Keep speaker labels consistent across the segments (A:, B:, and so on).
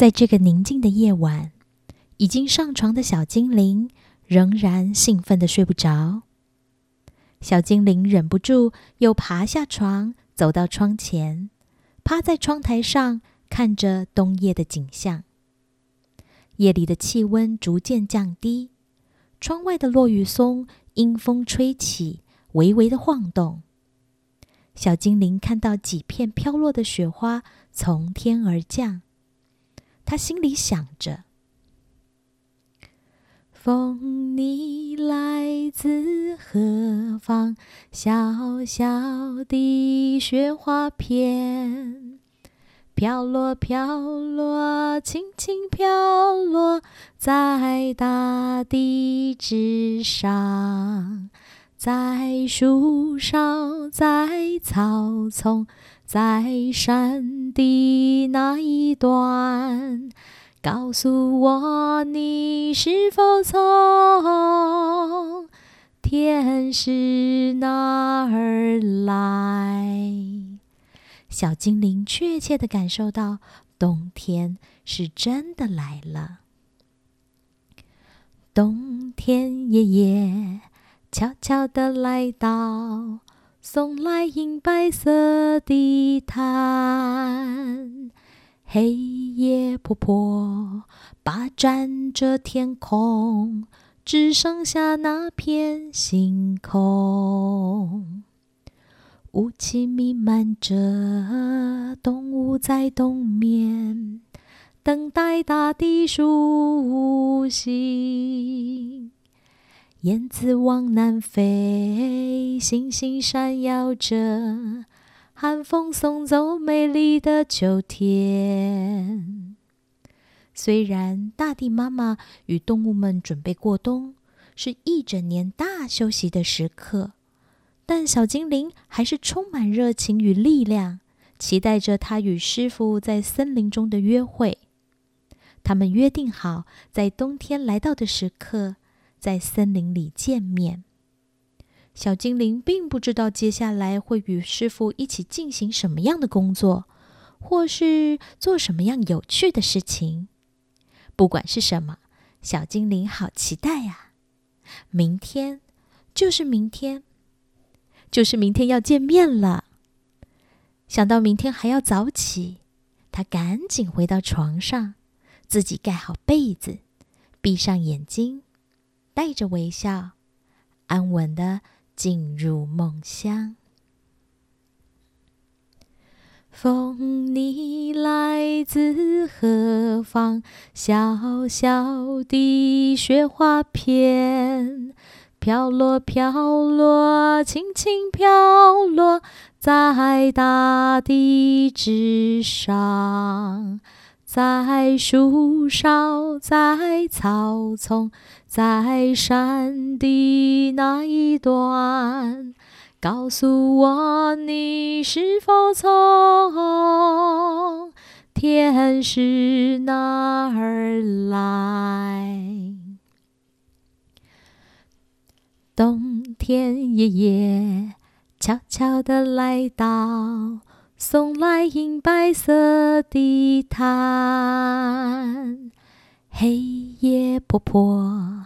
A: 在这个宁静的夜晚，已经上床的小精灵仍然兴奋的睡不着。小精灵忍不住又爬下床，走到窗前，趴在窗台上看着冬夜的景象。夜里的气温逐渐降低，窗外的落雨松因风吹起，微微的晃动。小精灵看到几片飘落的雪花从天而降。他心里想着：“风，你来自何方？小小的雪花片，飘落，飘落，轻轻飘落在大地之上，在树梢，在草丛。”在山的那一端，告诉我你是否从天使那儿来？小精灵确切的感受到冬天是真的来了。冬天爷爷悄悄的来到。送来银白色的毯，黑夜婆婆霸占着天空，只剩下那片星空。雾气弥漫着，动物在冬眠，等待大地苏醒。燕子往南飞，星星闪耀着，寒风送走美丽的秋天。虽然大地妈妈与动物们准备过冬，是一整年大休息的时刻，但小精灵还是充满热情与力量，期待着他与师傅在森林中的约会。他们约定好，在冬天来到的时刻。在森林里见面，小精灵并不知道接下来会与师傅一起进行什么样的工作，或是做什么样有趣的事情。不管是什么，小精灵好期待呀！明天就是明天，就是明天要见面了。想到明天还要早起，他赶紧回到床上，自己盖好被子，闭上眼睛。带着微笑，安稳的进入梦乡。风，你来自何方？小小的雪花片，飘落，飘落，轻轻飘落在大地之上。在树梢，在草丛，在山的那一端，告诉我你是否从天使那儿来？冬天爷爷悄悄地来到。送来银白色的毯，黑夜婆婆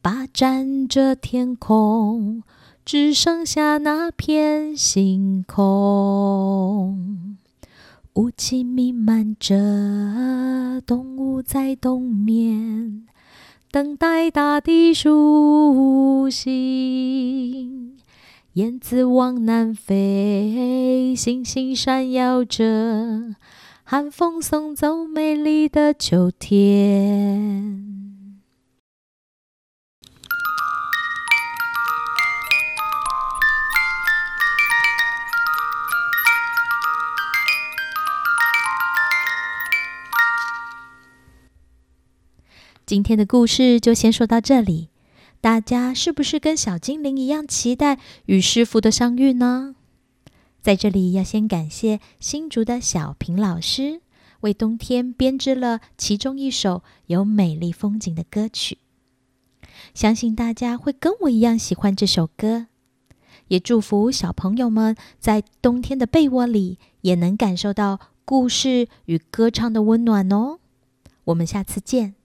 A: 霸占着天空，只剩下那片星空。雾气弥漫着，动物在冬眠，等待大地苏醒。燕子往南飞，星星闪耀着，寒风送走美丽的秋天。今天的故事就先说到这里。大家是不是跟小精灵一样期待与师傅的相遇呢？在这里要先感谢新竹的小平老师为冬天编织了其中一首有美丽风景的歌曲，相信大家会跟我一样喜欢这首歌。也祝福小朋友们在冬天的被窝里也能感受到故事与歌唱的温暖哦。我们下次见。